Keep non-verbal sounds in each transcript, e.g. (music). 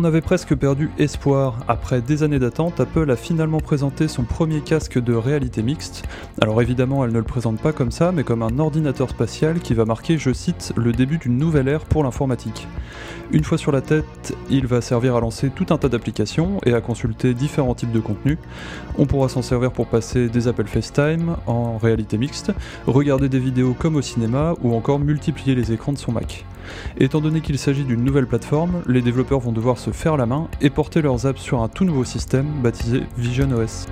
On avait presque perdu espoir. Après des années d'attente, Apple a finalement présenté son premier casque de réalité mixte. Alors évidemment, elle ne le présente pas comme ça, mais comme un ordinateur spatial qui va marquer, je cite, le début d'une nouvelle ère pour l'informatique. Une fois sur la tête, il va servir à lancer tout un tas d'applications et à consulter différents types de contenus. On pourra s'en servir pour passer des appels FaceTime en réalité mixte, regarder des vidéos comme au cinéma ou encore multiplier les écrans de son Mac. Étant donné qu'il s'agit d'une nouvelle plateforme, les développeurs vont devoir se faire la main et porter leurs apps sur un tout nouveau système baptisé Vision OS.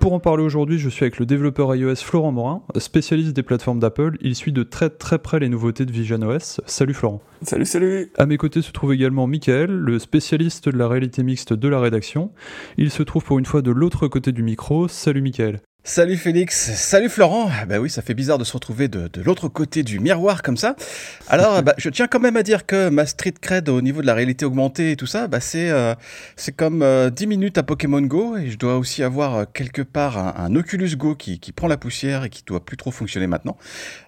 Pour en parler aujourd'hui, je suis avec le développeur iOS Florent Morin, spécialiste des plateformes d'Apple. Il suit de très très près les nouveautés de Vision OS. Salut Florent. Salut, salut. À mes côtés se trouve également Michael, le spécialiste de la réalité mixte de la rédaction. Il se trouve pour une fois de l'autre côté du micro. Salut Michael. Salut Félix, salut Florent. Bah oui, ça fait bizarre de se retrouver de, l'autre côté du miroir comme ça. Alors, (laughs) bah, je tiens quand même à dire que ma street cred au niveau de la réalité augmentée et tout ça, bah, c'est euh, c'est comme 10 euh, minutes à Pokémon Go et je dois aussi avoir euh, quelque part un, Oculus Go qui, qui, prend la poussière et qui doit plus trop fonctionner maintenant.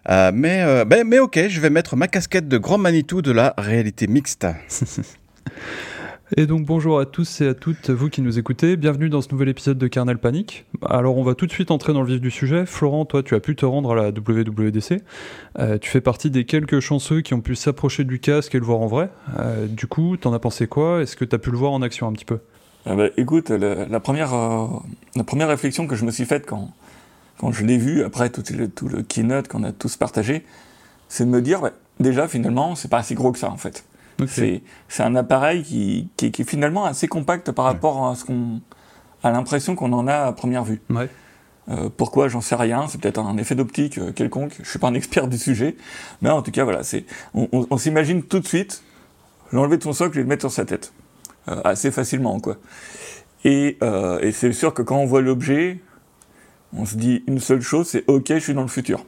mais, bah, mais ok, je vais mettre ma casquette de grand Manitou de la réalité mixte. (laughs) Et donc bonjour à tous et à toutes vous qui nous écoutez, bienvenue dans ce nouvel épisode de Kernel Panic. Alors on va tout de suite entrer dans le vif du sujet. Florent, toi tu as pu te rendre à la WWDC. Euh, tu fais partie des quelques chanceux qui ont pu s'approcher du casque et le voir en vrai. Euh, du coup, t'en as pensé quoi? Est-ce que tu as pu le voir en action un petit peu? Ah bah, Écoute, la, première, euh, la première réflexion que je me suis faite quand, quand je l'ai vu, après tout le, tout le keynote qu'on a tous partagé, c'est de me dire, déjà finalement c'est pas assez gros que ça en fait. C'est un appareil qui, qui, est finalement assez compact par rapport à ce qu'on à l'impression qu'on en a à première vue. Euh, pourquoi J'en sais rien. C'est peut-être un effet d'optique euh, quelconque. Je suis pas un expert du sujet, mais en tout cas voilà, c'est on, s'imagine tout de suite l'enlever de son socle et le mettre sur sa tête euh, assez facilement quoi. Et, et c'est sûr que quand on voit l'objet, on se dit une seule chose, c'est ok, je suis dans le futur.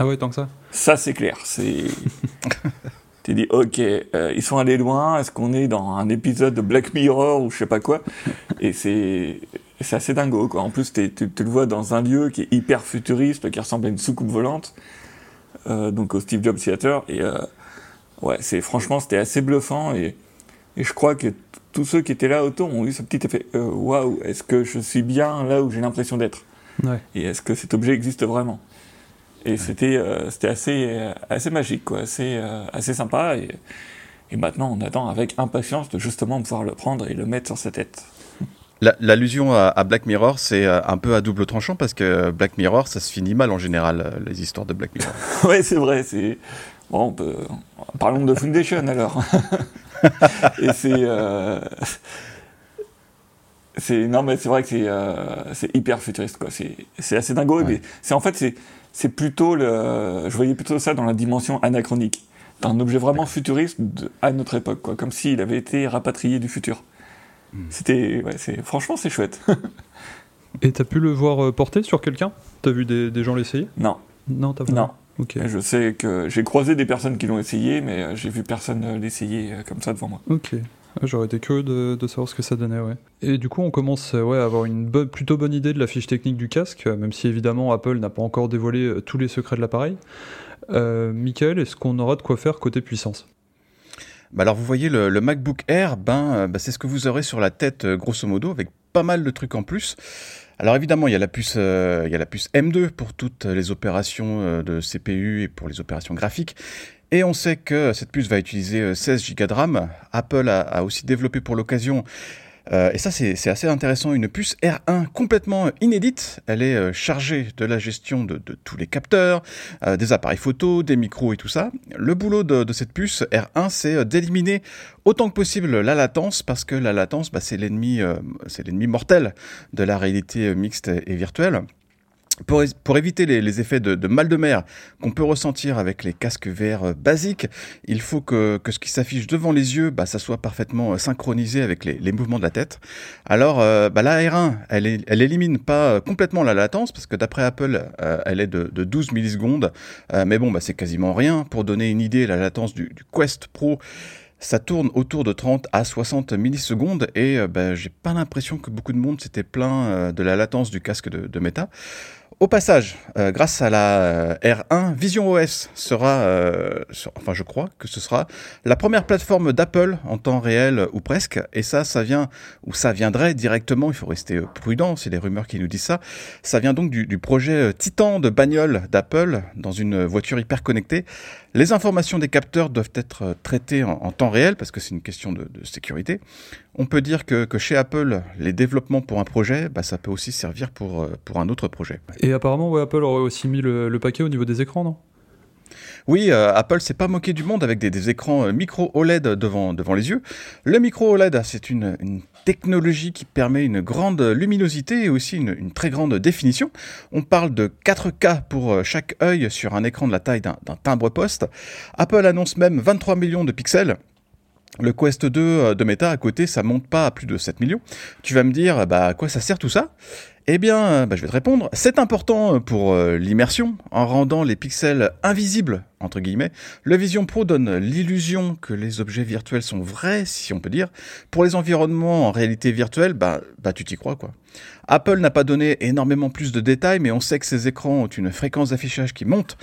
Ah ouais, tant que ça. Ça c'est clair. C'est (laughs) Tu dis, ok, euh, ils sont allés loin, est-ce qu'on est dans un épisode de Black Mirror ou je sais pas quoi (laughs) Et c'est c'est assez dingo, quoi. En plus, tu, le vois dans un lieu qui est hyper futuriste, qui ressemble à une soucoupe volante, euh, donc au Steve Jobs Theater. Et euh, ouais, c'est franchement, c'était assez bluffant. Et, et je crois que tous ceux qui étaient là autour ont eu ce petit effet waouh, est-ce que je suis bien là où j'ai l'impression d'être? Ouais. Et est-ce que cet objet existe vraiment? Et c'était euh, c'était assez, euh, assez magique, quoi, assez, euh, assez sympa. Et, et maintenant, on attend avec impatience de justement pouvoir le prendre et le mettre sur sa tête. L'allusion à, Black Mirror, c'est un peu à double tranchant parce que Black Mirror, ça se finit mal en général, les histoires de Black Mirror. (laughs) ouais, c'est vrai. C'est bon, on peut... parlons de Foundation alors. (laughs) et c'est c'est non mais c'est vrai que c'est c'est hyper futuriste quoi. C'est assez dingo. Mais c'est en fait c'est c'est plutôt le, je voyais plutôt ça dans la dimension anachronique, d'un objet vraiment futuriste à notre époque, quoi, comme s'il avait été rapatrié du futur. Hmm. C'était, ouais, c'est, franchement, c'est chouette. (laughs) Et t'as pu le voir euh, porter sur quelqu'un? T'as vu des, des gens l'essayer? Non. Non, t'as pas Non. Ok. Je sais que j'ai croisé des personnes qui l'ont essayé, mais euh, j'ai vu personne euh, l'essayer comme ça devant moi. Ok. J'aurais été curieux de, savoir ce que ça donnait, ouais. Et du coup, on commence ouais, à avoir une plutôt bonne idée de la fiche technique du casque, même si évidemment Apple n'a pas encore dévoilé euh, tous les secrets de l'appareil. Euh, Michael, est-ce qu'on aura de quoi faire côté puissance? Bah alors vous voyez le, MacBook Air, ben, euh, bah, c'est ce que vous aurez sur la tête grosso modo, avec pas mal de trucs en plus. Alors évidemment, il y a la puce, il y a la puce M2 pour toutes les opérations de CPU et pour les opérations graphiques. Et on sait que cette puce va utiliser 16 Go de RAM. Apple a, aussi développé pour l'occasion euh, et ça, c'est assez intéressant. Une puce R1 complètement inédite. Elle est euh, chargée de la gestion de, tous les capteurs, euh, des appareils photo, des micros et tout ça. Le boulot de, cette puce R1, c'est d'éliminer autant que possible la latence, parce que la latence, bah, c'est l'ennemi mortel de la réalité mixte et virtuelle. Pour, éviter les, effets de, mal de mer qu'on peut ressentir avec les casques VR euh, basiques, il faut que, ce qui s'affiche devant les yeux, bah, ça soit parfaitement euh, synchronisé avec les, mouvements de la tête. Alors, euh, bah, la R1, elle, élimine pas complètement la latence, parce que d'après Apple, elle est de, de 12 millisecondes. mais bon, bah, c'est quasiment rien. Pour donner une idée, la latence du, du Quest Pro, ça tourne autour de 30 à 60 millisecondes et bah, j'ai pas l'impression que beaucoup de monde s'était plaint de la latence du casque de, de Meta. Au passage, euh, grâce à la euh, R1, Vision OS sera, euh, enfin je crois que ce sera la première plateforme d'Apple en temps réel ou presque. Et ça, ça vient ou ça viendrait directement. Il faut rester prudent. C'est les rumeurs qui nous disent ça. Ça vient donc du, projet Titan de bagnole d'Apple dans une voiture hyper connectée les informations des capteurs doivent être euh, traitées en, temps réel parce que c'est une question de, sécurité. On peut dire que, chez Apple, les développements pour un projet, bah, ça peut aussi servir pour, euh, pour un autre projet. Et apparemment, Apple aurait aussi mis le, paquet au niveau des écrans, non? Oui, euh, Apple s'est pas moqué du monde avec des, écrans micro OLED devant, les yeux. Le micro OLED, c'est une, technologie qui permet une grande luminosité et aussi une, très grande définition. On parle de 4K pour euh, chaque œil sur un écran de la taille d'un timbre-poste. Apple annonce même 23 millions de pixels. Le Quest 2 euh, de Meta à côté, ça monte pas à plus de 7 millions. Tu vas me dire, bah à quoi ça sert tout ça? Eh bien, euh, bah, je vais te répondre. C'est important euh, pour euh, l'immersion, en rendant les pixels invisibles, entre guillemets. Le Vision Pro donne l'illusion que les objets virtuels sont vrais, si on peut dire. Pour les environnements en réalité virtuelle, bah, bah tu t'y crois, quoi. Apple n'a pas donné énormément plus de détails, mais on sait que ces écrans ont une fréquence d'affichage qui monte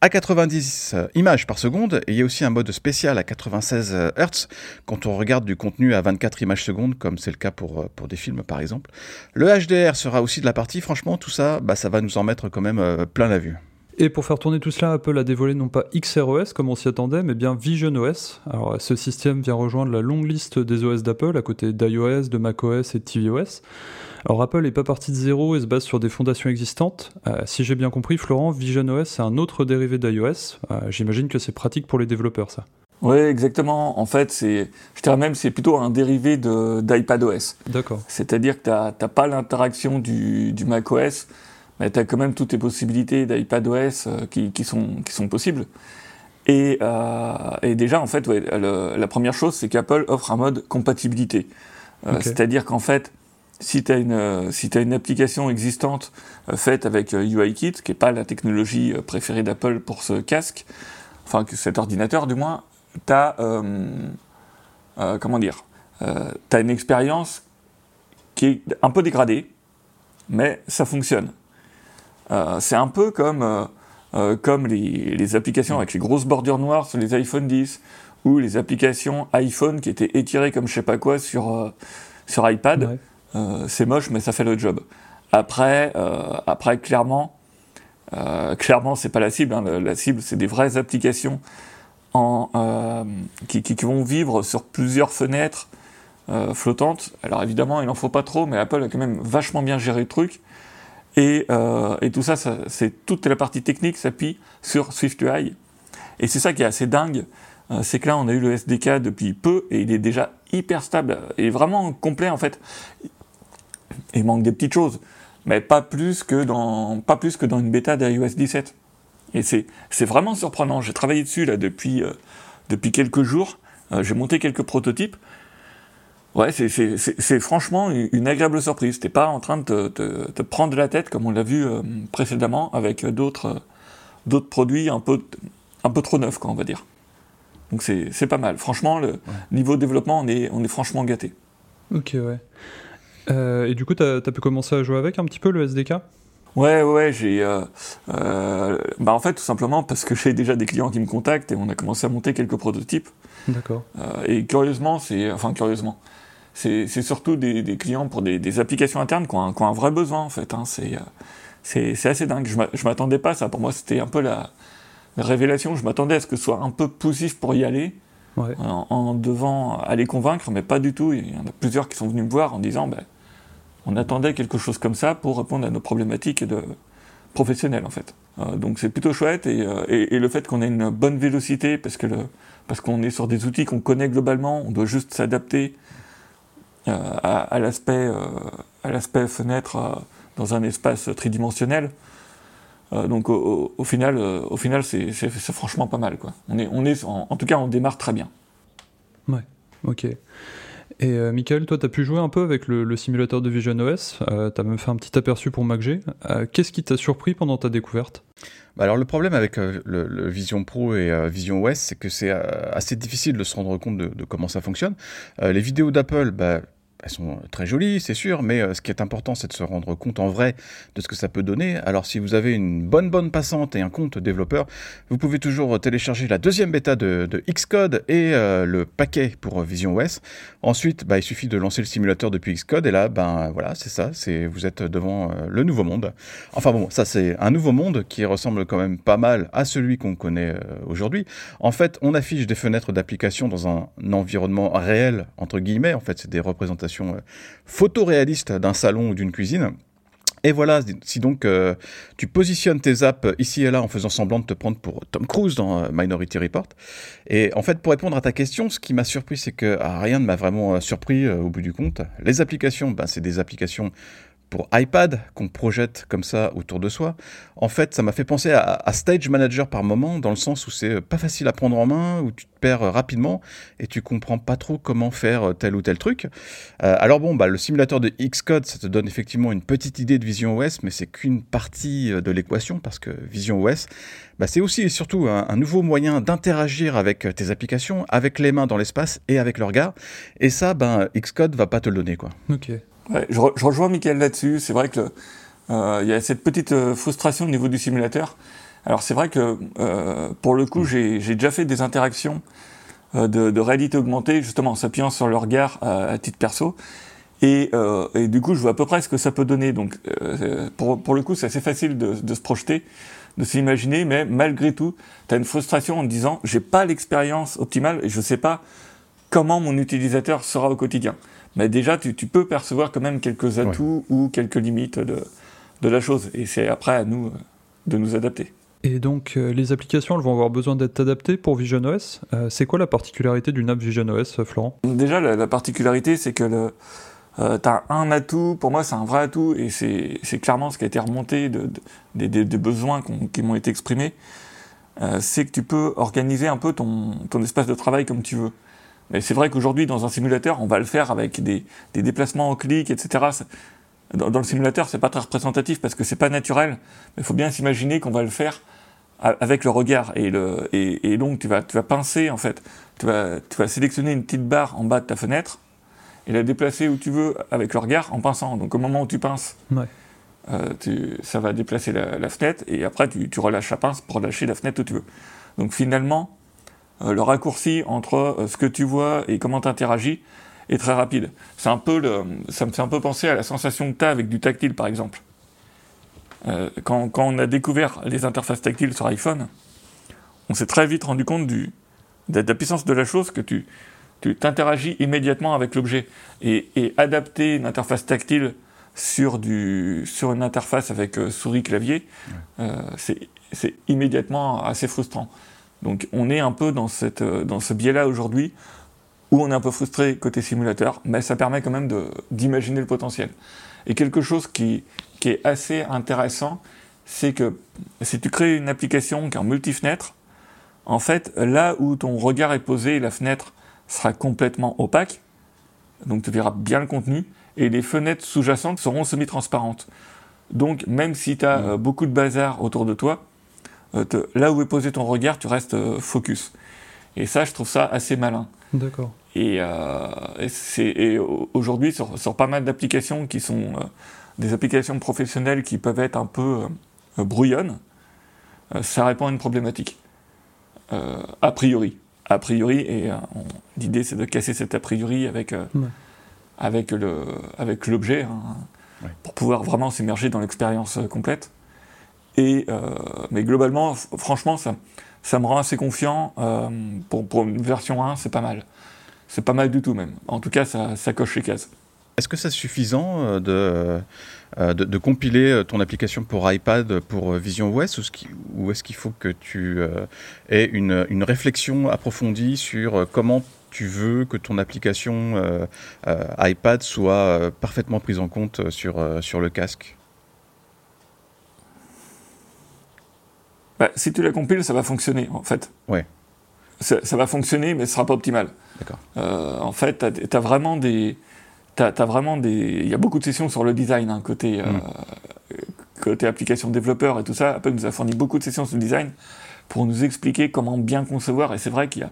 à 90 euh, images par seconde et il y a aussi un mode spécial à 96 euh, Hz quand on regarde du contenu à 24 images secondes comme c'est le cas pour, euh, des films par exemple. Le HDR sera aussi de la partie, franchement tout ça, bah, ça va nous en mettre quand même plein la vue. Et pour faire tourner tout cela, Apple a dévoilé non pas XROS comme on s'y attendait, mais bien Vision OS. Alors ce système vient rejoindre la longue liste des OS d'Apple à côté d'iOS, de macOS et de tvOS. Alors Apple n'est pas parti de zéro et se base sur des fondations existantes. Euh, si j'ai bien compris, Florent, Vision OS c'est un autre dérivé d'iOS. Euh, j'imagine que c'est pratique pour les développeurs, ça. Oui, exactement. En fait, c'est, je dirais même, c'est plutôt un dérivé d'iPadOS. D'accord. C'est-à-dire que tu n'as pas l'interaction du, du macOS, mais tu as quand même toutes les possibilités d'iPadOS euh, qui, qui, sont, qui sont possibles. Et, et déjà, en fait, la première chose, c'est qu'Apple offre un mode compatibilité. C'est-à-dire qu'en fait, si tu as, as une application existante euh, faite avec UIKit, euh, qui n'est pas la technologie euh, préférée d'Apple pour ce casque, enfin que cet ordinateur du moins, tu as, une expérience qui est un peu dégradée, mais ça fonctionne. c'est un peu comme, les, applications avec les grosses bordures noires sur les iPhone 10, ou les applications iPhone qui étaient étirées comme je sais pas quoi sur, iPad. Euh, c'est moche, mais ça fait le job. Après, euh, après clairement, euh, clairement, c'est pas la cible. Hein. La, cible, c'est des vraies applications qui, vont vivre sur plusieurs fenêtres flottantes. Alors évidemment, il n'en faut pas trop, mais Apple a quand même vachement bien géré le truc. Et, tout ça, c'est toute la partie technique s'appuie sur SwiftUI. Et c'est ça qui est assez dingue, c'est que là, on a eu le SDK depuis peu et il est déjà hyper stable et vraiment complet en fait il manque des petites choses, mais pas plus que dans, pas plus que dans une bêta d'iOS 17. Et c'est, vraiment surprenant. J'ai travaillé dessus là depuis, euh, depuis quelques jours. Euh, j'ai monté quelques prototypes. Ouais, c'est, franchement une agréable surprise. T'es pas en train de te, te, prendre la tête comme on l'a vu euh, précédemment avec d'autres, d'autres produits un peu, un peu trop neufs, quoi, on va dire. Donc c'est, pas mal. Franchement, le niveau développement, on est, on est franchement gâté. Ok, ouais. Euh, et du coup, tu as, pu commencer à jouer avec un petit peu le SDK Ouais, ouais, j'ai. Euh, euh, bah en fait, tout simplement parce que j'ai déjà des clients qui me contactent et on a commencé à monter quelques prototypes. D'accord. et curieusement, c'est. Enfin, curieusement. C'est surtout des, des, clients pour des, des, applications internes qui ont, un, qui ont, un, vrai besoin, en fait. Hein. C'est assez dingue. Je m'attendais pas à ça. Pour moi, c'était un peu la, révélation. Je m'attendais à ce que ce soit un peu poussif pour y aller. Ouais. En, devant aller convaincre, mais pas du tout. Il y en a plusieurs qui sont venus me voir en disant. Ben, on attendait quelque chose comme ça pour répondre à nos problématiques de professionnelles en fait. Euh, donc c'est plutôt chouette euh, et, le fait qu'on ait une bonne vélocité parce que parce qu'on est sur des outils qu'on connaît globalement, on doit juste s'adapter euh, à, l'aspect à l'aspect fenêtre dans un espace tridimensionnel. donc au, final, au final c'est franchement pas mal quoi. On est on est en, en tout cas on démarre très bien. Ouais. Ok. Et euh, Michael, toi, tu as pu jouer un peu avec le, simulateur de Vision OS. Euh, tu as même fait un petit aperçu pour MacG. Euh, qu'est-ce qui t'a surpris pendant ta découverte? Bah alors le problème avec le, Vision Pro et Vision OS, c'est que c'est assez difficile de se rendre compte de, comment ça fonctionne. les vidéos d'Apple, bah, elles sont très jolies, c'est sûr, mais euh, ce qui est important, c'est de se rendre compte en vrai de ce que ça peut donner. Alors, si vous avez une bonne bonne passante et un compte développeur, vous pouvez toujours télécharger la deuxième bêta de, Xcode et euh, le paquet pour Vision OS. Ensuite, bah, il suffit de lancer le simulateur depuis Xcode et là, ben voilà, c'est ça, c'est vous êtes devant le nouveau monde. Enfin bon, ça c'est un nouveau monde qui ressemble quand même pas mal à celui qu'on connaît aujourd'hui. En fait, on affiche des fenêtres d'application dans un environnement réel entre guillemets. En fait, c'est des représentations euh, photoréalistes d'un salon ou d'une cuisine. Et voilà, si donc euh, tu positionnes tes apps ici et là en faisant semblant de te prendre pour Tom Cruise dans euh, Minority Report. Et en fait, pour répondre à ta question, ce qui m'a surpris, c'est que ah, rien ne m'a vraiment surpris au bout du compte. Les applications, ben, c'est des applications pour iPad qu'on projette comme ça autour de soi. En fait, ça m'a fait penser à, Stage Manager par moment, dans le sens où c'est pas facile à prendre en main, où tu te perds rapidement et tu comprends pas trop comment faire tel ou tel truc. Euh, alors bon, bah, le simulateur de Xcode, ça te donne effectivement une petite idée de Vision OS, mais c'est qu'une partie euh, de l'équation parce que Vision OS, bah, c'est aussi et surtout un, nouveau moyen d'interagir avec tes applications, avec les mains dans l'espace et avec le regard. Et ça, ben, Xcode va pas te le donner, quoi. Ok. Je, je, rejoins Michael là-dessus. C'est vrai que euh, il y a cette petite euh, frustration au niveau du simulateur. Alors c'est vrai que euh, pour le coup, j'ai déjà fait des interactions euh, de, de, réalité augmentée, justement en s'appuyant sur le regard à titre perso. Et, et, du coup, je vois à peu près ce que ça peut donner. Donc pour, pour le coup, c'est assez facile de, de se projeter de s'imaginer, mais malgré tout, tu as une frustration en te disant j'ai pas l'expérience optimale et je sais pas comment mon utilisateur sera au quotidien mais déjà tu, tu, peux percevoir quand même quelques atouts ou quelques limites de, de la chose. Et c'est après à nous euh, de nous adapter. Et donc euh, les applications, elles vont avoir besoin d'être adaptées pour Vision OS. Euh, c'est quoi la particularité d'une app Vision OS, Florent? Déjà, la, particularité, c'est que le, tu as un atout, pour moi c'est un vrai atout, et c'est clairement ce qui a été remonté de, des de, besoins qui m'ont été exprimés, c'est que tu peux organiser un peu ton, ton espace de travail comme tu veux. Mais c'est vrai qu'aujourd'hui, dans un simulateur, on va le faire avec des, des déplacements en clic, etc. Dans, dans le simulateur, c'est pas très représentatif parce que c'est pas naturel. Mais il faut bien s'imaginer qu'on va le faire avec le regard et, le, et, et, donc tu vas, tu vas pincer en fait. Tu vas, tu vas sélectionner une petite barre en bas de ta fenêtre et la déplacer où tu veux avec le regard en pinçant. Donc au moment où tu pinces, ouais. euh, tu, ça va déplacer la, la, fenêtre et après tu, tu relâches la pince pour lâcher la fenêtre où tu veux. Donc finalement, le raccourci entre euh, ce que tu vois et comment tu interagis est très rapide. C'est un peu le, ça me fait un peu penser à la sensation que tu as avec du tactile, par exemple. Euh, quand, quand, on a découvert les interfaces tactiles sur iPhone, on s'est très vite rendu compte du, de la puissance de la chose que tu tu t'interagis immédiatement avec l'objet. Et, et, adapter une interface tactile sur, du, sur une interface avec souris-clavier, euh, c'est immédiatement assez frustrant. Donc on est un peu dans, cette, euh, dans ce biais-là aujourd'hui, où on est un peu frustré côté simulateur, mais ça permet quand même d'imaginer le potentiel. Et quelque chose qui, qui est assez intéressant, c'est que si tu crées une application qui est en multi-fenêtre, en fait, là où ton regard est posé, la fenêtre sera complètement opaque, donc tu verras bien le contenu, et les fenêtres sous-jacentes seront semi-transparentes. Donc même si tu as mmh. euh, beaucoup de bazar autour de toi, euh, là où est posé ton regard, tu restes euh, focus. Et ça, je trouve ça assez malin. D'accord. Et, euh, et aujourd'hui, sur, sur, pas mal d'applications qui sont euh, des applications professionnelles qui peuvent être un peu euh, brouillonnes, ça répond à une problématique. a priori. A priori, et l'idée c'est de casser cet a priori avec, ouais. avec l'objet, hein, ouais. pour pouvoir vraiment s'immerger dans l'expérience complète. Euh, mais globalement, franchement, ça, ça me rend assez confiant. Euh, pour, une version 1, c'est pas mal. C'est pas mal du tout même. En tout cas, ça, coche les cases. Est-ce que c'est suffisant euh, de, compiler ton application pour iPad pour Vision OS ou est-ce qu'il faut que tu aies une, une, réflexion approfondie sur comment tu veux que ton application iPad soit parfaitement prise en compte sur, sur le casque? Bah, si tu la compiles, ça va fonctionner, en fait. Ouais. Ça, ça va fonctionner, mais ce sera pas optimal. D'accord. Euh, en fait, tu as, vraiment des... T'as as vraiment des... Il y a beaucoup de sessions sur le design, hein, côté, mm. euh, côté application développeur et tout ça. Apple nous a fourni beaucoup de sessions sur le design pour nous expliquer comment bien concevoir. Et c'est vrai qu'il y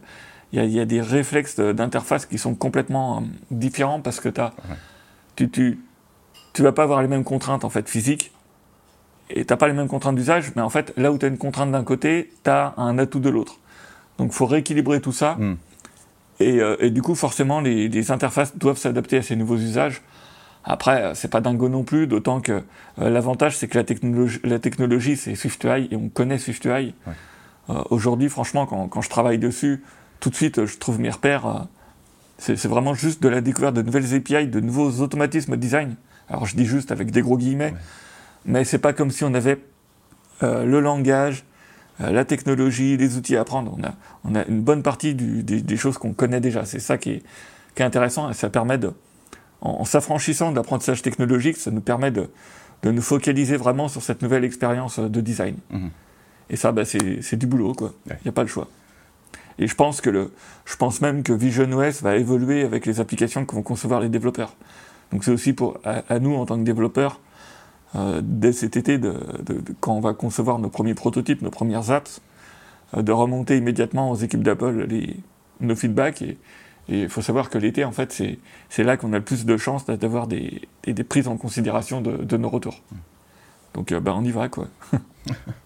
a, il y, a des réflexes d'interface qui sont complètement différents parce que as, tu, tu, tu vas pas avoir les mêmes contraintes en fait physiques et t'as pas les mêmes contraintes d'usage, mais en fait, là où tu as une contrainte d'un côté, tu as un atout de l'autre. Donc il faut rééquilibrer tout ça. Hmm. Euh, et, du coup, forcément, les, interfaces doivent s'adapter à ces nouveaux usages. Après, euh, c'est pas dingo non plus, d'autant que euh, l'avantage, c'est que la technologie, la technologie c'est SwiftUI, et on connaît SwiftUI. Aujourd'hui, franchement, quand, quand, je travaille dessus, tout de suite, je trouve mes repères. c'est vraiment juste de la découverte de nouvelles API, de nouveaux automatismes de design. Alors je dis juste avec des gros guillemets mais c'est pas comme si on avait euh, le langage, euh, la technologie, les outils à apprendre. On a, on a une bonne partie des, choses qu'on connaît déjà. C'est ça qui est, qui est, intéressant et ça permet de, en, s'affranchissant d'apprentissage technologique, ça nous permet de, de, nous focaliser vraiment sur cette nouvelle expérience de design. Mhm. Et ça, bah, c'est du boulot, quoi. Il n'y a pas le choix. Et je pense, que le, je pense même que Vision OS va évoluer avec les applications que vont concevoir les développeurs. Donc c'est aussi pour, à, nous, en tant que développeurs, euh, dès cet été, de, quand on va concevoir nos premiers prototypes, nos premières apps, euh, de remonter immédiatement aux équipes d'Apple nos feedbacks. Et il faut savoir que l'été, en fait, c'est là qu'on a le plus de chances d'avoir des, des, prises en considération de, nos retours. Donc, euh, bah, on y va, quoi. (laughs)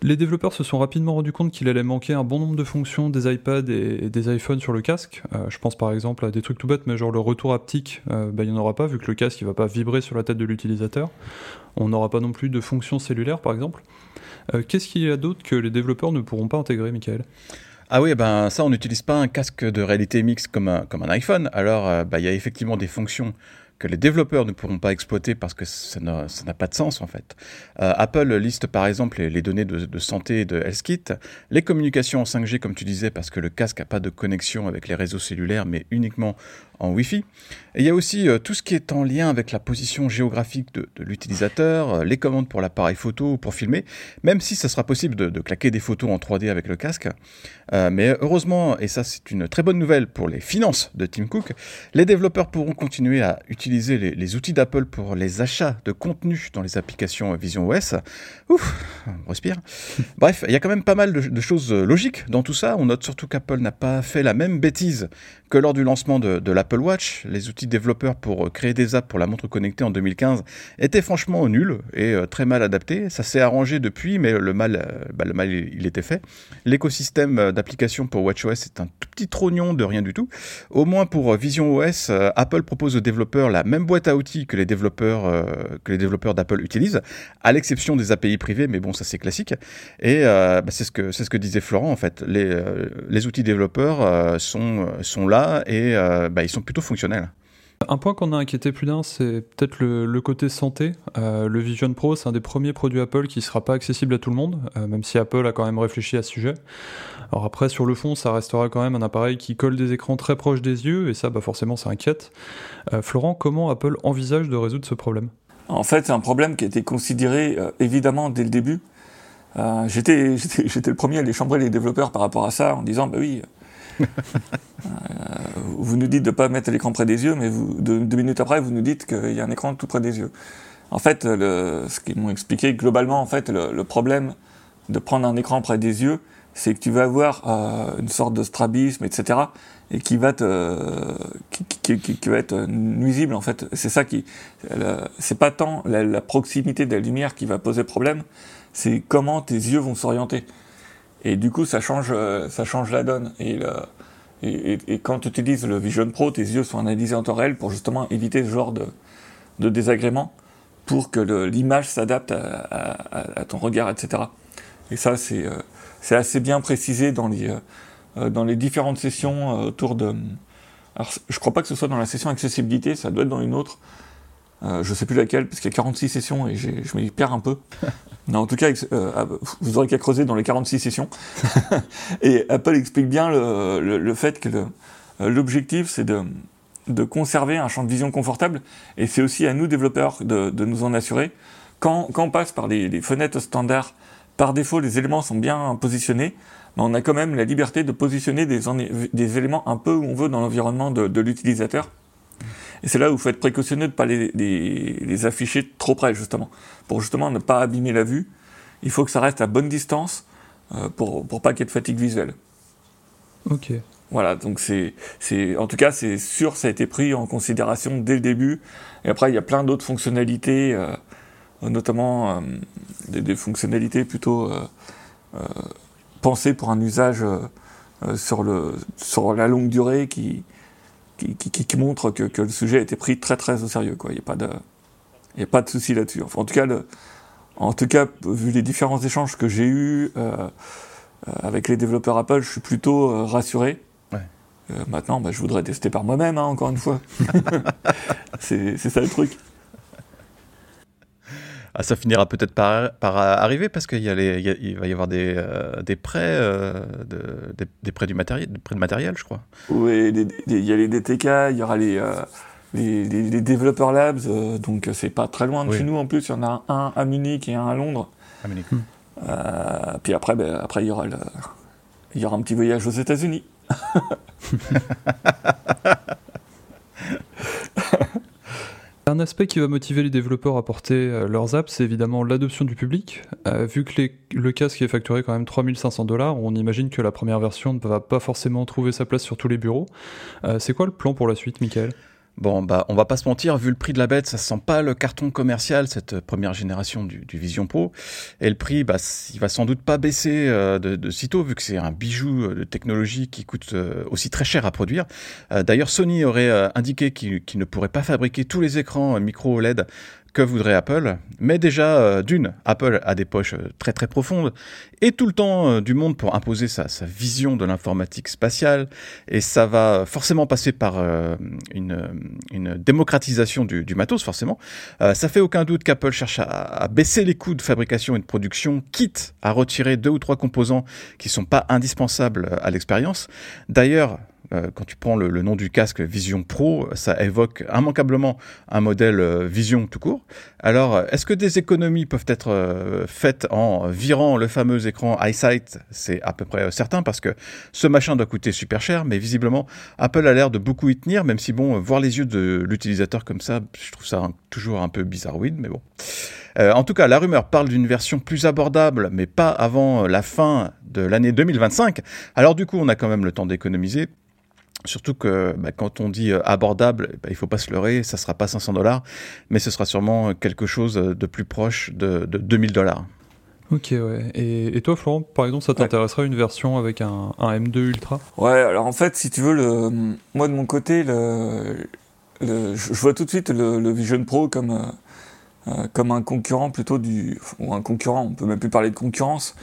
Les développeurs se sont rapidement rendus compte qu'il allait manquer un bon nombre de fonctions des iPads et, des iPhones sur le casque. Euh, je pense par exemple à des trucs tout bêtes, mais genre le retour haptique, euh, bah, il n'y en aura pas vu que le casque il va pas vibrer sur la tête de l'utilisateur. On n'aura pas non plus de fonctions cellulaires par exemple. Euh, qu'est-ce qu'il y a d'autre que les développeurs ne pourront pas intégrer, Michael? Ah oui, ben ça, on n'utilise pas un casque de réalité mixte comme un, comme un iPhone. Alors, bah, il y a effectivement des fonctions que les développeurs ne pourront pas exploiter parce que ça n'a pas de sens en fait. Euh, Apple liste par exemple les, données de, santé de HealthKit, les communications en 5G comme tu disais parce que le casque n'a pas de connexion avec les réseaux cellulaires mais uniquement en Wi-Fi. Il y a aussi euh, tout ce qui est en lien avec la position géographique de, l'utilisateur, euh, les commandes pour l'appareil photo ou pour filmer, même si ça sera possible de, claquer des photos en 3D avec le casque. Mais heureusement, et ça c'est une très bonne nouvelle pour les finances de Tim Cook, les développeurs pourront continuer à utiliser les, outils d'Apple pour les achats de contenu dans les applications Vision OS. Ouf, on respire. (laughs) Bref, il y a quand même pas mal de, de choses logiques dans tout ça. On note surtout qu'Apple n'a pas fait la même bêtise que lors du lancement de, l'Apple Watch, les outils développeurs pour euh, créer des apps pour la montre connectée en 2015 étaient franchement nuls et euh, très mal adaptés. Ça s'est arrangé depuis, mais le mal, euh, bah, le mal il était fait. L'écosystème d'applications pour WatchOS est un tout petit trognon de rien du tout. Au moins pour Vision OS, Apple propose aux développeurs la même boîte à outils que les développeurs, développeurs d'Apple utilisent, à l'exception des API privés, mais bon, ça c'est classique. Et bah, c'est ce que c'est ce que disait Florent en fait. Les, les outils développeurs sont là et euh, bah, ils sont plutôt fonctionnels. Un point qu'on a inquiété plus d'un, c'est peut-être le, côté santé. Euh, le Vision Pro, c'est un des premiers produits Apple qui ne sera pas accessible à tout le monde, euh, même si Apple a quand même réfléchi à ce sujet. Alors après, sur le fond, ça restera quand même un appareil qui colle des écrans très proches des yeux, et ça, bah forcément, ça inquiète. Florent, comment Apple envisage de résoudre ce problème? En fait, c'est un problème qui a été considéré évidemment dès le début. (laughs) J'étais le premier à les chambrer les développeurs par rapport à ça, en disant, bah oui, euh, vous nous dites de ne pas mettre l'écran près des yeux, mais deux, minutes après, vous nous dites qu'il y a un écran tout près des yeux. En fait, ce qu'ils m'ont expliqué, globalement, en fait, le, problème de prendre un écran près des yeux, c'est que tu vas avoir euh, une sorte de strabisme, etc., et qui va être nuisible en fait. C'est ça qui, c'est pas tant la, proximité de la lumière qui va poser problème, c'est comment tes yeux vont s'orienter. Et du coup, ça change, euh, ça change la donne. Et, quand tu utilises le Vision Pro, tes yeux sont analysés en temps réel pour justement éviter ce genre de, de désagrément, pour que l'image s'adapte à, ton regard, etc. Et ça, c'est euh, c'est assez bien précisé dans les, euh, dans les différentes sessions autour de... Alors, je crois pas que ce soit dans la session accessibilité, ça doit être dans une autre. Euh, je sais plus laquelle, parce qu'il y a 46 sessions et je me perds un peu. (laughs) non, en tout cas, euh, ah, vous aurez qu'à creuser dans les 46 sessions. (laughs) et Apple explique bien le, le, fait que l'objectif, c'est de, de, conserver un champ de vision confortable. Et c'est aussi à nous, développeurs, de, de nous en assurer. Quand, quand, on passe par les, fenêtres standards, par défaut, les éléments sont bien positionnés. Mais on a quand même la liberté de positionner des, des éléments un peu où on veut dans l'environnement de, de l'utilisateur. Et c'est là où il faut être précautionneux de ne pas les, afficher trop près, justement. Pour justement ne pas abîmer la vue, il faut que ça reste à bonne distance euh, pour, pour pas qu'il y ait de fatigue visuelle. Ok. Voilà, donc c'est, c'est, en tout cas, c'est sûr, ça a été pris en considération dès le début. Et après, il y a plein d'autres fonctionnalités, euh, notamment euh, des, des, fonctionnalités plutôt pensées pour un usage sur, le, sur la longue durée qui, qui, qui, qui montrent que, que, le sujet a été pris très très au sérieux. Quoi. Il n'y a pas de, il y a pas de souci là-dessus. Enfin, en tout cas, le, en tout cas, vu les différents échanges que j'ai eus avec les développeurs Apple, je suis plutôt rassuré. Euh, maintenant, bah, je voudrais tester par moi-même, hein, encore une fois. (laughs) c'est ça le truc. Ah, ça finira peut-être par, par, arriver parce qu'il y, il va y avoir des, euh, des prêts, euh, de, des, prêts du matériel, des prêts de matériel, je crois. Oui, il y a les DTK, il y aura les, les, les, Developer Labs, donc c'est pas très loin de chez nous en plus. Il y en a un à Munich et un à Londres. À Munich. puis après, ben, après il y aura le, il y aura un petit voyage aux États-Unis. (laughs) Un aspect qui va motiver les développeurs à porter euh, leurs apps, c'est évidemment l'adoption du public. Euh, vu que le casque est facturé quand même 3500 dollars, on imagine que la première version ne va pas forcément trouver sa place sur tous les bureaux. Euh, c'est quoi le plan pour la suite, Michael? Bon, bah, on va pas se mentir, vu le prix de la bête, ça sent pas le carton commercial, cette première génération du, du Vision Pro. Et le prix, bah, il va sans doute pas baisser euh, de, de, sitôt, vu que c'est un bijou euh, de technologie qui coûte euh, aussi très cher à produire. D'ailleurs, Sony aurait indiqué qu'il ne pourrait pas fabriquer tous les écrans micro OLED que voudrait Apple. Mais déjà, euh, d'une, Apple a des poches euh, très très profondes et tout le temps euh, du monde pour imposer sa, sa vision de l'informatique spatiale. Et ça va forcément passer par une, démocratisation du, matos, forcément. ça fait aucun doute qu'Apple cherche à, à, baisser les coûts de fabrication et de production, quitte à retirer deux ou trois composants qui sont pas indispensables à l'expérience. D'ailleurs, quand tu prends le, nom du casque Vision Pro, ça évoque immanquablement un modèle euh, Vision tout court. Alors, est-ce que des économies peuvent être euh, faites en virant le fameux écran EyeSight? C'est à peu près certain parce que ce machin doit coûter super cher, mais visiblement, Apple a l'air de beaucoup y tenir, même si, bon, voir les yeux de l'utilisateur comme ça, je trouve ça toujours un peu bizarroïde, mais bon. en tout cas, la rumeur parle d'une version plus abordable, mais pas avant la fin de l'année 2025. Alors du coup, on a quand même le temps d'économiser. Surtout que bah, quand on dit euh, abordable, bah, il faut pas se leurrer, ça sera pas 500 dollars, mais ce sera sûrement quelque chose de plus proche de, de 2000 dollars. Ok, ouais. Et, toi, Florent, par exemple, ça t'intéresserait une version avec un, un, M2 Ultra? Ouais, alors en fait, si tu veux, le, moi de mon côté, le, le je vois tout de suite le, Vision Pro comme, euh, euh, comme un concurrent plutôt du. ou un concurrent, on peut même plus parler de concurrence,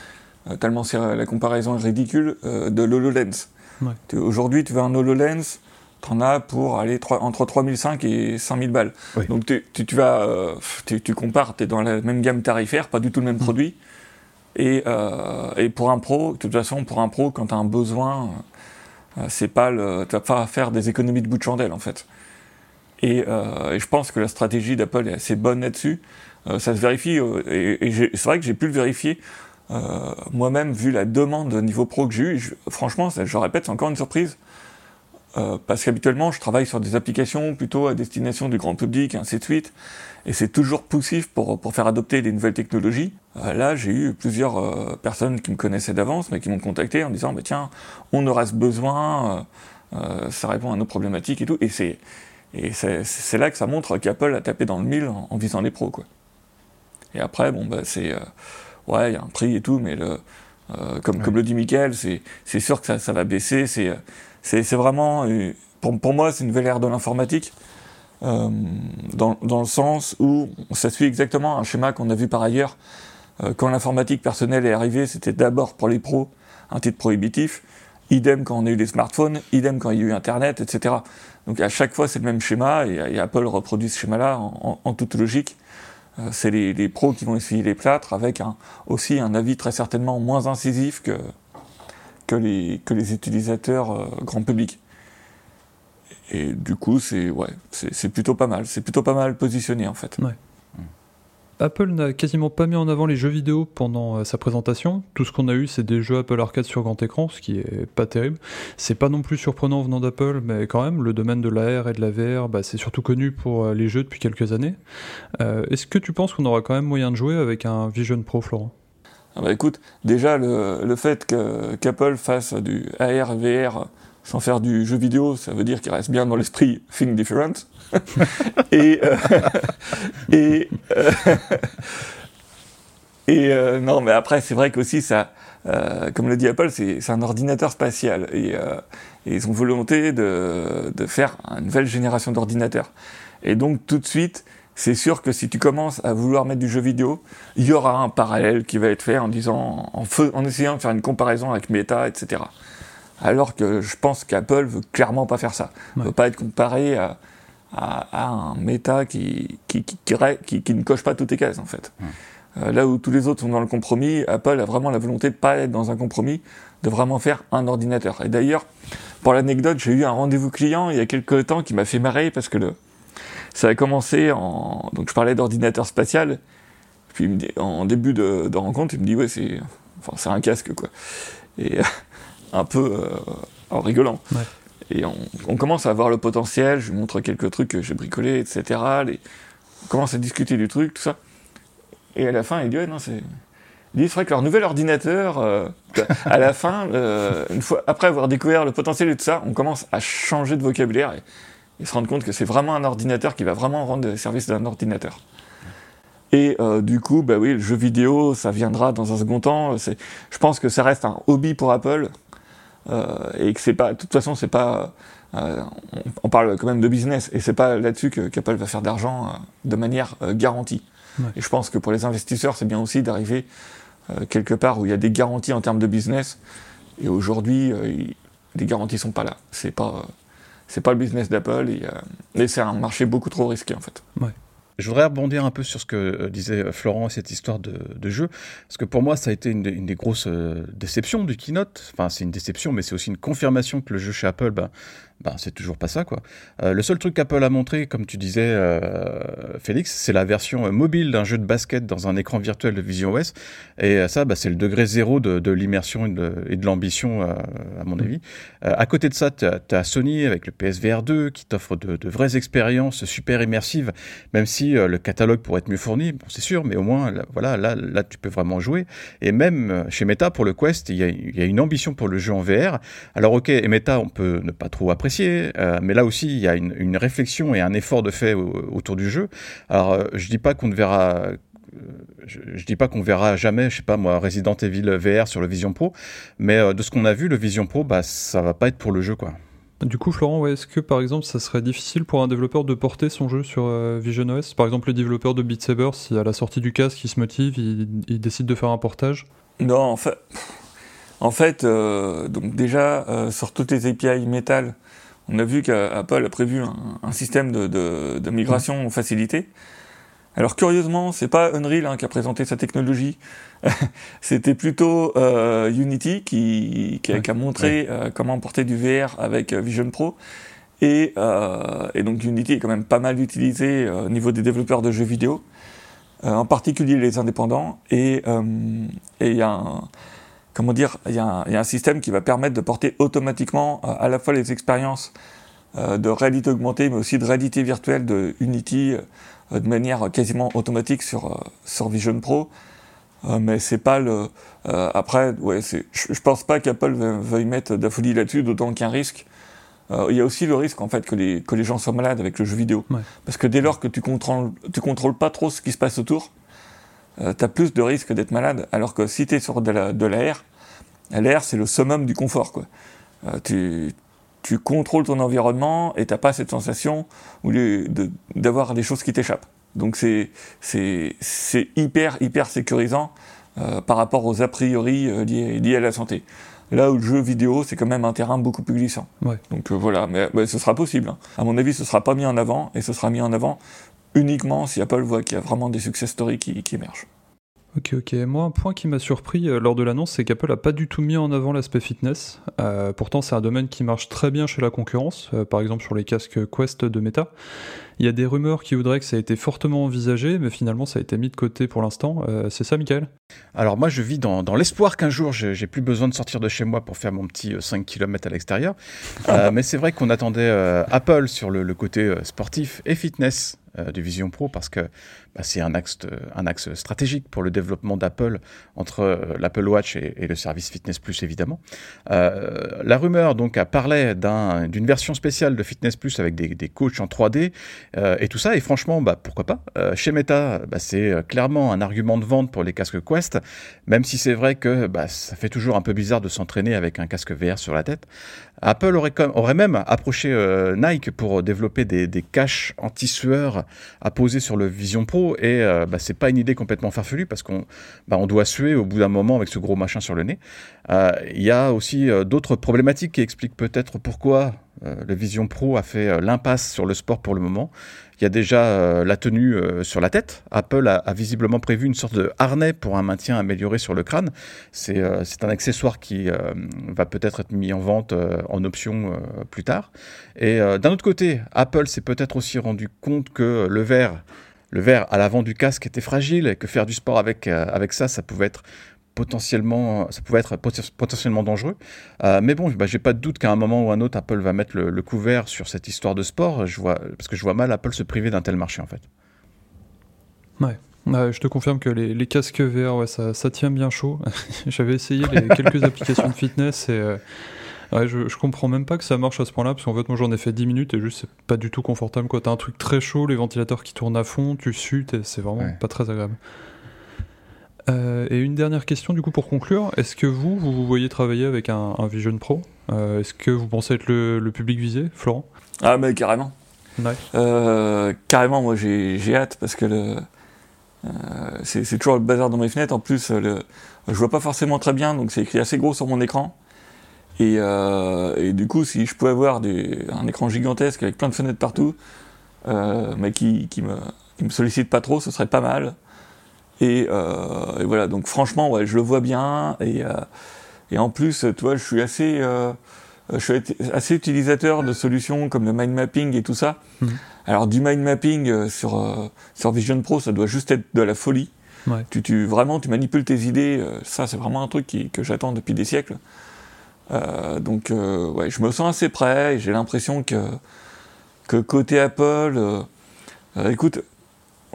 tellement la comparaison est ridicule, de l'HoloLens. Aujourd'hui, tu veux un HoloLens, tu en as pour aller entre 3005 et 5000 balles. Donc tu, tu, vas, euh, tu, compares, tu es dans la même gamme tarifaire, pas du tout le même mm. produit. Et, euh, et, pour un pro, de toute façon, pour un pro, quand tu as un besoin, euh, c'est pas le, tu vas pas faire des économies de bout de chandelle en fait. Et, et je pense que la stratégie d'Apple est assez bonne là-dessus. ça se vérifie, et, et c'est vrai que j'ai pu le vérifier euh, moi-même, vu la demande de niveau pro que j'ai eu, franchement, je répète, c'est encore une surprise. Euh, parce qu'habituellement, je travaille sur des applications plutôt à destination du grand public, et ainsi de suite. Et c'est toujours poussif pour, pour faire adopter les nouvelles technologies. Euh, là, j'ai eu plusieurs euh, personnes qui me connaissaient d'avance, mais qui m'ont contacté en disant, bah, tiens, on aura ce besoin, ça répond à nos problématiques et tout. Et c'est, et c'est, là que ça montre qu'Apple a tapé dans le mille en, en, visant les pros, quoi. Et après, bon, bah, c'est ouais, il y a un prix et tout, mais le, euh, comme, comme le dit Michael, c'est sûr que ça, ça va baisser. C'est vraiment, euh, pour, pour moi, c'est une nouvelle ère de l'informatique. Euh, dans, dans, le sens où ça suit exactement un schéma qu'on a vu par ailleurs. Euh, quand l'informatique personnelle est arrivée, c'était d'abord pour les pros un titre prohibitif. Idem quand on a eu les smartphones, idem quand il y a eu Internet, etc. Donc à chaque fois, c'est le même schéma, et, et, Apple reproduit ce schéma-là en, en, en, toute logique. Euh, c'est les, pros qui vont essuyer les plâtres avec un, aussi un avis très certainement moins incisif que, que, les, que les utilisateurs euh, grand public. Et du coup, c'est ouais, c'est plutôt pas mal. C'est plutôt pas mal positionné en fait. Ouais. Apple n'a quasiment pas mis en avant les jeux vidéo pendant euh, sa présentation. Tout ce qu'on a eu, c'est des jeux Apple Arcade sur grand écran, ce qui est pas terrible. C'est pas non plus surprenant venant d'Apple, mais quand même, le domaine de l'AR et de la VR, bah, c'est surtout connu pour euh, les jeux depuis quelques années. Euh, est-ce que tu penses qu'on aura quand même moyen de jouer avec un Vision Pro, Florent? Ah bah écoute, déjà le, fait qu'Apple fasse du AR, VR sans faire du jeu vidéo, ça veut dire qu'il reste bien dans l'esprit Think Different. (laughs) et euh, et, euh, (laughs) et euh, non, mais après, c'est vrai qu'aussi, ça, comme le dit Apple, c'est un ordinateur spatial. Et, et, ils ont volonté de, de faire une nouvelle génération d'ordinateurs. Et donc, tout de suite, c'est sûr que si tu commences à vouloir mettre du jeu vidéo, il y aura un parallèle qui va être fait en disant, en, en essayant de faire une comparaison avec Meta, etc. Alors que je pense qu'Apple veut clairement pas faire ça. ne veut pas être comparé à, un Meta qui qui, qui, ne coche pas toutes les cases, en fait. Euh, là où tous les autres sont dans le compromis, Apple a vraiment la volonté de pas être dans un compromis, de vraiment faire un ordinateur. Et d'ailleurs, pour l'anecdote, j'ai eu un rendez-vous client il y a quelques temps qui m'a fait marrer parce que le, ça a commencé en. Donc je parlais d'ordinateur spatial. Puis en début de, rencontre, il me dit Ouais, c'est enfin, un casque, quoi. Et (laughs) un peu euh, en rigolant. Et on, commence à voir le potentiel. Je lui montre quelques trucs que j'ai bricolés, etc. on commence à discuter du truc, tout ça. Et à la fin, il dit Ouais, non, c'est. Il dit, c'est vrai que leur nouvel ordinateur, euh, à la fin, euh, une fois, après avoir découvert le potentiel et tout ça, on commence à changer de vocabulaire et se rendre compte que c'est vraiment un ordinateur qui va vraiment rendre le service d'un ordinateur. Et euh, du coup, bah oui, le jeu vidéo, ça viendra dans un second temps. Je pense que ça reste un hobby pour Apple et que c'est pas, de toute façon, c'est pas. Euh, on, parle quand même de business et c'est pas là-dessus qu'Apple va faire d'argent de manière garantie. Et je pense que pour les investisseurs, c'est bien aussi d'arriver quelque part où il y a des garanties en termes de business. Et aujourd'hui, les garanties sont pas là. C'est pas c'est pas le business d'Apple et, euh, c'est un marché beaucoup trop risqué en fait. Ouais. Je voudrais rebondir un peu sur ce que euh, disait euh, Florent, cette histoire de, jeu, parce que pour moi, ça a été une, des, grosses déceptions du keynote. Enfin, c'est une déception, mais c'est aussi une confirmation que le jeu chez Apple, ben, ben, c'est toujours pas ça quoi. Euh, le seul truc qu'Apple a montré, comme tu disais euh, Félix, c'est la version euh, mobile d'un jeu de basket dans un écran virtuel de Vision OS, et ça bah, c'est le degré zéro de, l'immersion et de, l'ambition à mon avis. à côté de ça, tu as, Sony avec le PSVR 2 qui t'offre de, vraies expériences super immersives, même si le catalogue pourrait être mieux fourni, bon, c'est sûr, mais au moins là, voilà là là tu peux vraiment jouer. Et même chez Meta pour le Quest, il y a, y a une ambition pour le jeu en VR. Alors ok, et Meta on peut ne pas trop apprécier euh, mais là aussi, il y a une, réflexion et un effort de fait autour du jeu. Alors, euh, je dis pas qu'on ne verra euh, je, dis pas qu'on verra jamais, je sais pas moi, Resident Evil VR sur le Vision Pro, mais de ce qu'on a vu, le Vision Pro, bah ça va pas être pour le jeu quoi. Du coup, Florent, est-ce que par exemple, ça serait difficile pour un développeur de porter son jeu sur Vision OS Par exemple, le développeur de Beat Saber, si à la sortie du casque, il se motive, il, il décide de faire un portage? Non, en fait, en fait donc déjà, sur toutes les API Metal, on a vu qu'Apple a prévu un, système de, migration facilité. Alors curieusement, c'est pas Unreal hein, qui a présenté sa technologie, (laughs) c'était plutôt euh, Unity qui, a, montré euh, comment porter du VR avec euh, Vision Pro. Et, donc Unity est quand même pas mal utilisé au niveau des développeurs de jeux vidéo, en particulier les indépendants. Et il y a un, comment dire, il y, a un système qui va permettre de porter automatiquement euh, à la fois les expériences euh, de réalité augmentée, mais aussi de réalité virtuelle de Unity euh, de manière quasiment automatique sur, sur Vision Pro. mais c'est pas le. après, ouais, je, pense pas qu'Apple veuille mettre de la folie là-dessus, d'autant qu'il y a un risque. il y a aussi le risque en fait que les, que les gens soient malades avec le jeu vidéo. Parce que dès lors que tu contrôles, tu contrôles pas trop ce qui se passe autour, euh, tu as plus de risques d'être malade. Alors que si tu es sur de l'air, l'air, c'est le summum du confort. Quoi. Euh, tu, tu, contrôles ton environnement et t'as pas cette sensation d'avoir des choses qui t'échappent. Donc c'est hyper, hyper sécurisant euh, par rapport aux a priori liés, liés, à la santé. Là où le jeu vidéo, c'est quand même un terrain beaucoup plus glissant. Donc voilà, mais, ce sera possible. Hein. À mon avis, ce sera pas mis en avant, et ce sera mis en avant uniquement si Apple voit qu'il y a vraiment des success stories qui, émergent. Ok, ok. Moi, un point qui m'a surpris euh, lors de l'annonce, c'est qu'Apple n'a pas du tout mis en avant l'aspect fitness. Euh, pourtant, c'est un domaine qui marche très bien chez la concurrence, euh, par exemple sur les casques Quest de Meta. Il y a des rumeurs qui voudraient que ça a été fortement envisagé, mais finalement, ça a été mis de côté pour l'instant. c'est ça, Michael? Alors, moi, je vis dans, l'espoir qu'un jour, j'ai plus besoin de sortir de chez moi pour faire mon petit 5 km à l'extérieur. (laughs) mais c'est vrai qu'on attendait Apple sur le côté sportif et fitness euh, du Vision Pro parce que bah, c'est un axe, stratégique pour le développement d'Apple entre l'Apple Watch et, le service Fitness Plus évidemment. la rumeur donc a parlé d'une version spéciale de Fitness Plus avec des, des coachs en 3D et tout ça. Et franchement, bah, pourquoi pas? Chez Meta, bah, c'est clairement un argument de vente pour les casques Quest, même si c'est vrai que bah, ça fait toujours un peu bizarre de s'entraîner avec un casque VR sur la tête. Apple aurait, aurait même approché euh, Nike pour développer des, des caches anti-sueur à poser sur le Vision Pro et euh, bah, c'est pas une idée complètement farfelue parce qu'on bah, on doit suer au bout d'un moment avec ce gros machin sur le nez. Euh, il y a aussi d'autres problématiques qui expliquent peut-être pourquoi le Vision Pro a fait l'impasse sur le sport pour le moment. Il y a déjà euh, la tenue euh, sur la tête. Apple a, visiblement prévu une sorte de harnais pour un maintien amélioré sur le crâne. C'est euh, un accessoire qui va peut-être être mis en vente en option plus tard. Et d'un autre côté, Apple s'est peut-être aussi rendu compte que le verre le verre à l'avant du casque était fragile et que faire du sport avec, avec ça, ça pouvait être potentiellement, ça pouvait être potentiellement dangereux. Euh, mais bon, bah, j'ai pas de doute qu'à un moment ou un autre, Apple va mettre le, couvert sur cette histoire de sport. Je vois, parce que je vois mal Apple se priver d'un tel marché en fait. Ouais. je te confirme que les, casques VR, ouais, ça, ça, tient bien chaud. (laughs) J'avais essayé les (laughs) quelques applications de fitness et euh, ouais, je, je, comprends même pas que ça marche à ce point-là, parce qu'en fait, moi j'en ai fait 10 minutes et juste c'est pas du tout confortable. T'as un truc très chaud, les ventilateurs qui tournent à fond, tu sues, c'est vraiment pas très agréable. Euh, et une dernière question du coup pour conclure, est-ce que vous, vous, vous voyez travailler avec un, Vision Pro? Euh, Est-ce que vous pensez être le, public visé, Florent? Ah mais carrément. Euh, carrément, moi j'ai hâte parce que le, c'est toujours le bazar dans mes fenêtres. En plus, le, je vois pas forcément très bien, donc c'est écrit assez gros sur mon écran. Et, et, du coup, si je pouvais avoir des, un écran gigantesque avec plein de fenêtres partout, mais qui, qui, me, qui me sollicite pas trop, ce serait pas mal. Euh, et, voilà, donc franchement, ouais, je le vois bien. Et, euh, et en plus, tu vois, je suis assez, euh, je suis assez utilisateur de solutions comme le mind mapping et tout ça. Mhm. Alors du mind mapping sur, sur Vision Pro, ça doit juste être de la folie. Tu, tu, vraiment, tu manipules tes idées. ça, c'est vraiment un truc qui, que j'attends depuis des siècles. donc, ouais, je me sens assez prêt et j'ai l'impression que, que côté Apple, écoute,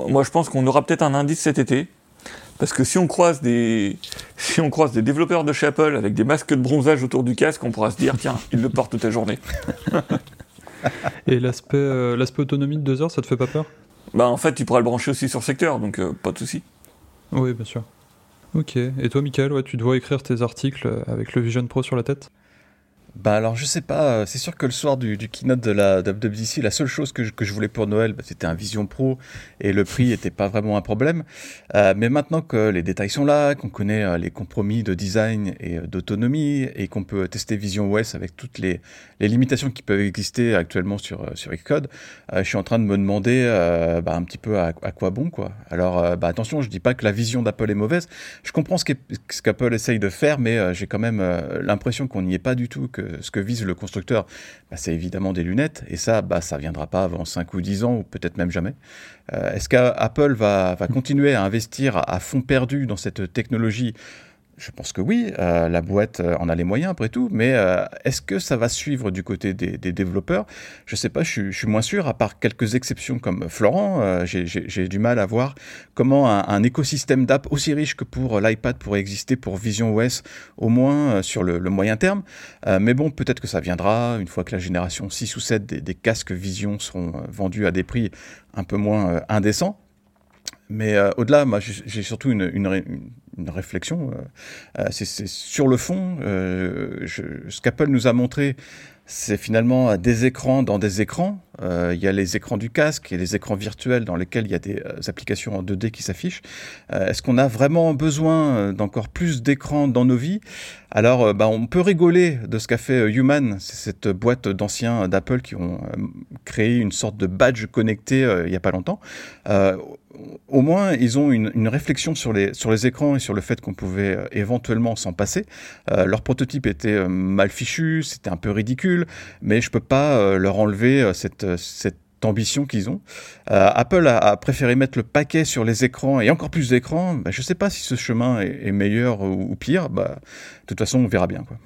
moi je pense qu'on aura peut-être un indice cet été. Parce que si on croise des, si on croise des développeurs de chez Apple avec des masques de bronzage autour du casque, on pourra se dire tiens, ils le portent toute la journée. (laughs) Et l'aspect, euh, l'aspect autonomie de 2 heures, ça te fait pas peur? Bah en fait, tu pourras le brancher aussi sur secteur, donc euh, pas de souci. Oui, bien sûr. Ok. Et toi, Michael, ouais, tu dois écrire tes articles avec le Vision Pro sur la tête? Bah alors je sais pas, euh, c'est sûr que le soir du, du keynote de la WWDC, la seule chose que je, que je voulais pour Noël, bah, c'était un Vision Pro et le prix était pas vraiment un problème. Euh, mais maintenant que les détails sont là, qu'on connaît euh, les compromis de design et d'autonomie et qu'on peut tester Vision OS avec toutes les, les, limitations qui peuvent exister actuellement sur sur Xcode, je suis en train de me demander bah, un petit peu à, quoi bon quoi. Alors bah, attention, je dis pas que la vision d'Apple est mauvaise. Je comprends ce qu'Apple essaye de faire, mais j'ai quand même l'impression qu'on n'y est pas du tout. Ce que vise le constructeur, bah, c'est évidemment des lunettes, et ça, bah, ça viendra pas avant 5 ou 10 ans, ou peut-être même jamais. Euh, est-ce qu'Apple va, va continuer à investir à fond perdu dans cette technologie je pense que oui, euh, la boîte euh, en a les moyens après tout, mais euh, est-ce que ça va suivre du côté des, développeurs? Je ne sais pas, je, suis moins sûr, à part quelques exceptions comme Florent, j'ai du mal à voir comment un, écosystème d'app aussi riche que pour l'iPad pourrait exister pour Vision OS, au moins sur le, moyen terme. mais bon, peut-être que ça viendra une fois que la génération 6 ou 7 des, casques Vision seront vendus à des prix un peu moins indécents. Mais au-delà, moi, j'ai surtout une, une. Euh, euh, c'est sur le fond, euh, ce qu'Apple nous a montré, c'est finalement des écrans dans des écrans. il y a les écrans du casque et les écrans virtuels dans lesquels il y a des applications en 2D qui s'affichent. Est-ce qu'on a vraiment besoin d'encore plus d'écrans dans nos vies? Alors, bah, on peut rigoler de ce qu'a fait Human, c'est cette boîte d'anciens d'Apple qui ont créé une sorte de badge connecté il n'y a pas longtemps au moins, ils ont une, réflexion sur les, sur les écrans et sur le fait qu'on pouvait euh, éventuellement s'en passer. Euh, leur prototype était euh, mal fichu, c'était un peu ridicule, mais je peux pas leur enlever cette, cette ambition qu'ils ont. Apple a, préféré mettre le paquet sur les écrans et encore plus d'écrans. Bah, je ne sais pas si ce chemin est, meilleur ou, pire. Bah, de toute façon, on verra bien. Quoi.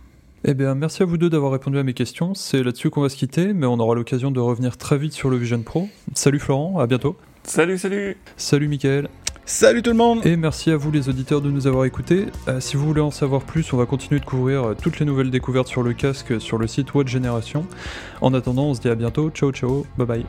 Eh bien, merci à vous deux d'avoir répondu à mes questions. C'est là-dessus qu'on va se quitter, mais on aura l'occasion de revenir très vite sur le Vision Pro. Salut Florent, à bientôt. Salut, salut Salut Mickaël Salut tout le monde Et merci à vous les auditeurs de nous avoir écoutés. Euh, si vous voulez en savoir plus, on va continuer de couvrir euh, toutes les nouvelles découvertes sur le casque sur le site Watch Generation. En attendant, on se dit à bientôt. Ciao ciao, bye bye.